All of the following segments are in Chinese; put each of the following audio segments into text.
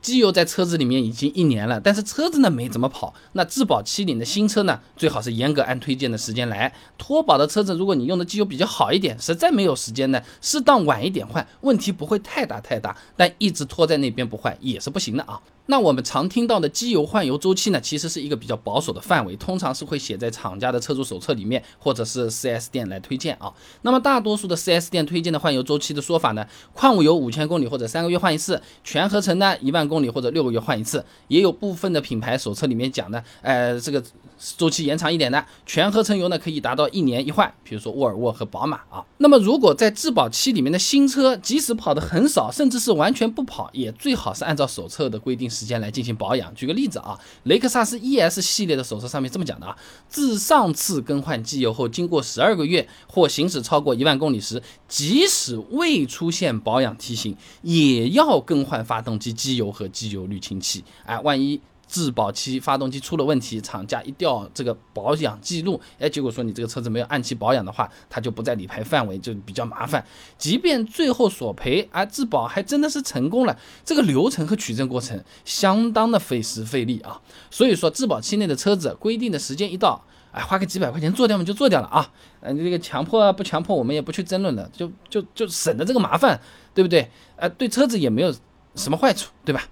机油在车子里面已经一年了，但是车子呢没怎么跑，那质保期里的新车呢，最好是严格按推荐的时间来。脱保的车子，如果你用的机油比较好一点，实在没有时间呢，适当晚一点换，问题不会太大太大，但一直拖在那边不换也是不行的啊。那我们常听到的机油换油周期呢，其实是一个比较保守的范围，通常是会写在厂家的车主手册里面，或者是 4S 店来推荐啊。那么大多数的 4S 店推荐的换油周期的说法呢，矿物油五千公里或者三个月换一次，全合成呢一万公里或者六个月换一次，也有部分的品牌手册里面讲的，呃，这个。周期延长一点的全合成油呢，可以达到一年一换，比如说沃尔沃和宝马啊。那么如果在质保期里面的新车，即使跑的很少，甚至是完全不跑，也最好是按照手册的规定时间来进行保养。举个例子啊，雷克萨斯 ES 系列的手册上面这么讲的啊，自上次更换机油后，经过十二个月或行驶超过一万公里时，即使未出现保养提醒，也要更换发动机机油和机油滤清器。哎，万一。质保期发动机出了问题，厂家一调这个保养记录，哎，结果说你这个车子没有按期保养的话，它就不在理赔范围，就比较麻烦。即便最后索赔，啊，质保还真的是成功了，这个流程和取证过程相当的费时费力啊。所以说，质保期内的车子规定的时间一到，哎，花个几百块钱做掉嘛就做掉了啊。嗯，这个强迫啊不强迫我们也不去争论了，就就就省得这个麻烦，对不对？呃，对车子也没有什么坏处，对吧？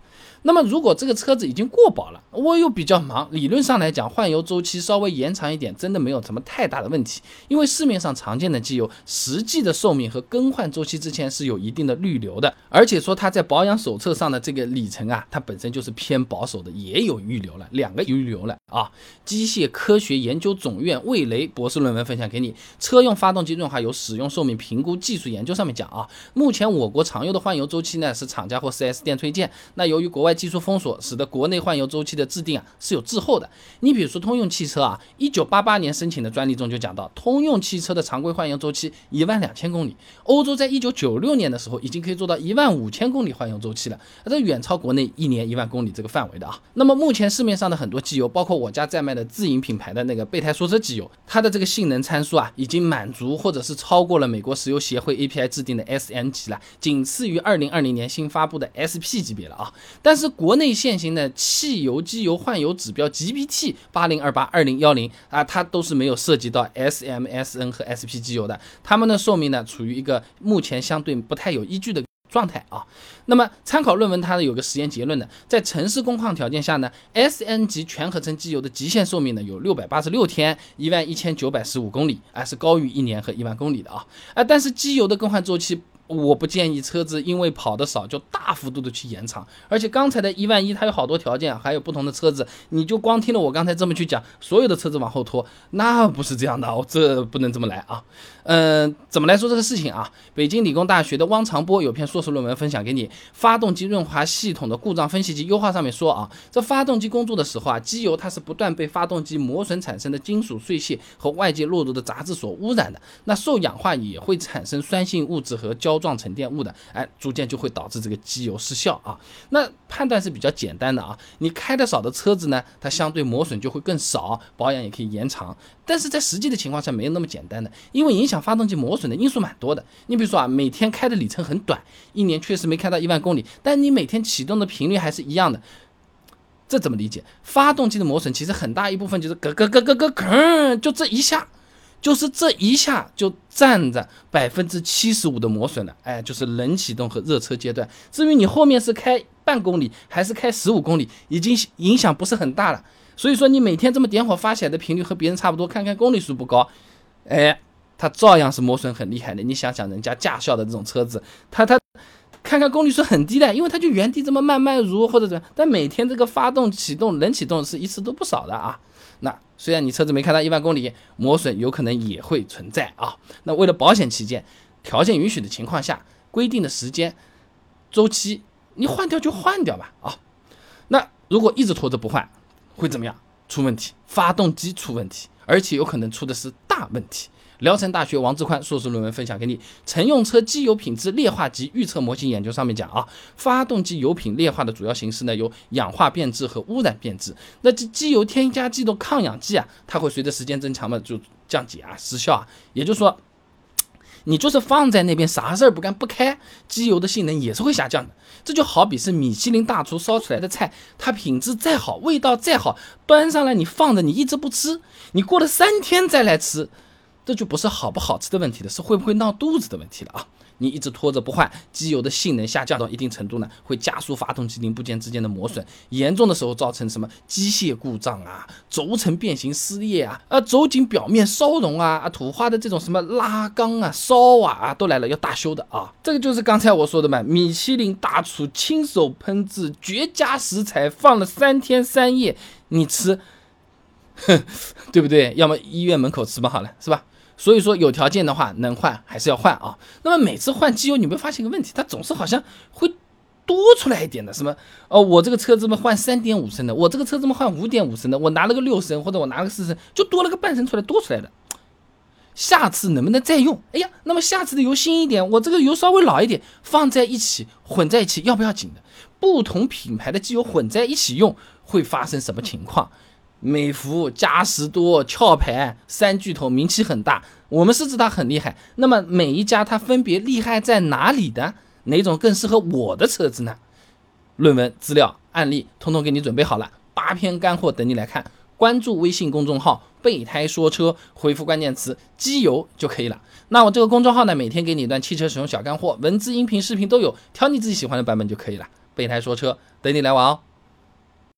那么，如果这个车子已经过保了，我又比较忙，理论上来讲，换油周期稍微延长一点，真的没有什么太大的问题。因为市面上常见的机油，实际的寿命和更换周期之前是有一定的滤留的，而且说它在保养手册上的这个里程啊，它本身就是偏保守的，也有预留了两个预留了啊。机械科学研究总院魏雷博士论文分享给你，《车用发动机润滑油使用寿命评估技术研究》上面讲啊，目前我国常用的换油周期呢是厂家或 4S 店推荐，那由于国外。外技术封锁使得国内换油周期的制定啊是有滞后的。你比如说通用汽车啊，一九八八年申请的专利中就讲到，通用汽车的常规换油周期一万两千公里。欧洲在一九九六年的时候已经可以做到一万五千公里换油周期了，这远超国内一年一万公里这个范围的啊。那么目前市面上的很多机油，包括我家在卖的自营品牌的那个备胎说车机油，它的这个性能参数啊已经满足或者是超过了美国石油协会 API 制定的 SN 级了，仅次于二零二零年新发布的 SP 级别了啊。但是是国内现行的汽油机油换油指标 GBT 八零二八二零幺零啊，它都是没有涉及到 SMSN 和 SP 机油的，它们的寿命呢处于一个目前相对不太有依据的状态啊。那么参考论文它有个实验结论的，在城市工况条件下呢，SN 级全合成机油的极限寿命呢有六百八十六天，一万一千九百十五公里，啊是高于一年和一万公里的啊啊，但是机油的更换周期。我不建议车子因为跑的少就大幅度的去延长，而且刚才的一万一它有好多条件，还有不同的车子，你就光听了我刚才这么去讲，所有的车子往后拖，那不是这样的，我这不能这么来啊。嗯，怎么来说这个事情啊？北京理工大学的汪长波有篇硕士论文分享给你，《发动机润滑系统的故障分析及优化》上面说啊，这发动机工作的时候啊，机油它是不断被发动机磨损产生的金属碎屑和外界落入的杂质所污染的，那受氧化也会产生酸性物质和胶状沉淀物的，哎，逐渐就会导致这个机油失效啊。那判断是比较简单的啊，你开的少的车子呢，它相对磨损就会更少，保养也可以延长。但是在实际的情况下没有那么简单的，因为影响发动机磨损的因素蛮多的。你比如说啊，每天开的里程很短，一年确实没开到一万公里，但你每天启动的频率还是一样的，这怎么理解？发动机的磨损其实很大一部分就是咯咯咯咯咯吭，就这一下，就是这一下就占着百分之七十五的磨损了。哎，就是冷启动和热车阶段。至于你后面是开半公里还是开十五公里，已经影响不是很大了。所以说你每天这么点火发起来的频率和别人差不多，看看公里数不高，哎，它照样是磨损很厉害的。你想想人家驾校的这种车子，它它看看公里数很低的，因为它就原地这么慢慢如或者怎么，但每天这个发动启动冷启动是一次都不少的啊。那虽然你车子没开到一万公里，磨损有可能也会存在啊。那为了保险起见，条件允许的情况下，规定的时间周期你换掉就换掉吧啊。那如果一直拖着不换，会怎么样？出问题，发动机出问题，而且有可能出的是大问题。聊城大学王志宽硕士论文分享给你，《乘用车机油品质劣化及预测模型研究》上面讲啊，发动机油品劣化的主要形式呢有氧化变质和污染变质。那这机油添加剂的抗氧剂啊，它会随着时间增强嘛就降解啊失效啊。也就是说。你就是放在那边啥事儿不干不开，机油的性能也是会下降的。这就好比是米其林大厨烧出来的菜，它品质再好，味道再好，端上来你放着，你一直不吃，你过了三天再来吃，这就不是好不好吃的问题了，是会不会闹肚子的问题了啊？你一直拖着不换，机油的性能下降到一定程度呢，会加速发动机零部件之间的磨损，严重的时候造成什么机械故障啊、轴承变形撕裂啊、啊轴颈表面烧融啊、啊土花的这种什么拉缸啊、烧瓦啊都来了要大修的啊。这个就是刚才我说的嘛，米其林大厨亲手烹制绝佳食材，放了三天三夜，你吃，哼，对不对？要么医院门口吃吧，好了，是吧？所以说有条件的话能换还是要换啊。那么每次换机油，你会发现一个问题，它总是好像会多出来一点的。什么？哦，我这个车子嘛换三点五升的，我这个车子嘛换五点五升的，我拿了个六升或者我拿了个四升，就多了个半升出来，多出来的。下次能不能再用？哎呀，那么下次的油新一点，我这个油稍微老一点，放在一起混在一起要不要紧的？不同品牌的机油混在一起用会发生什么情况？美孚、嘉实多、壳牌三巨头名气很大，我们是知道很厉害。那么每一家它分别厉害在哪里的？哪种更适合我的车子呢？论文、资料、案例，通通给你准备好了，八篇干货等你来看。关注微信公众号“备胎说车”，回复关键词“机油”就可以了。那我这个公众号呢，每天给你一段汽车使用小干货，文字、音频、视频都有，挑你自己喜欢的版本就可以了。备胎说车，等你来玩哦。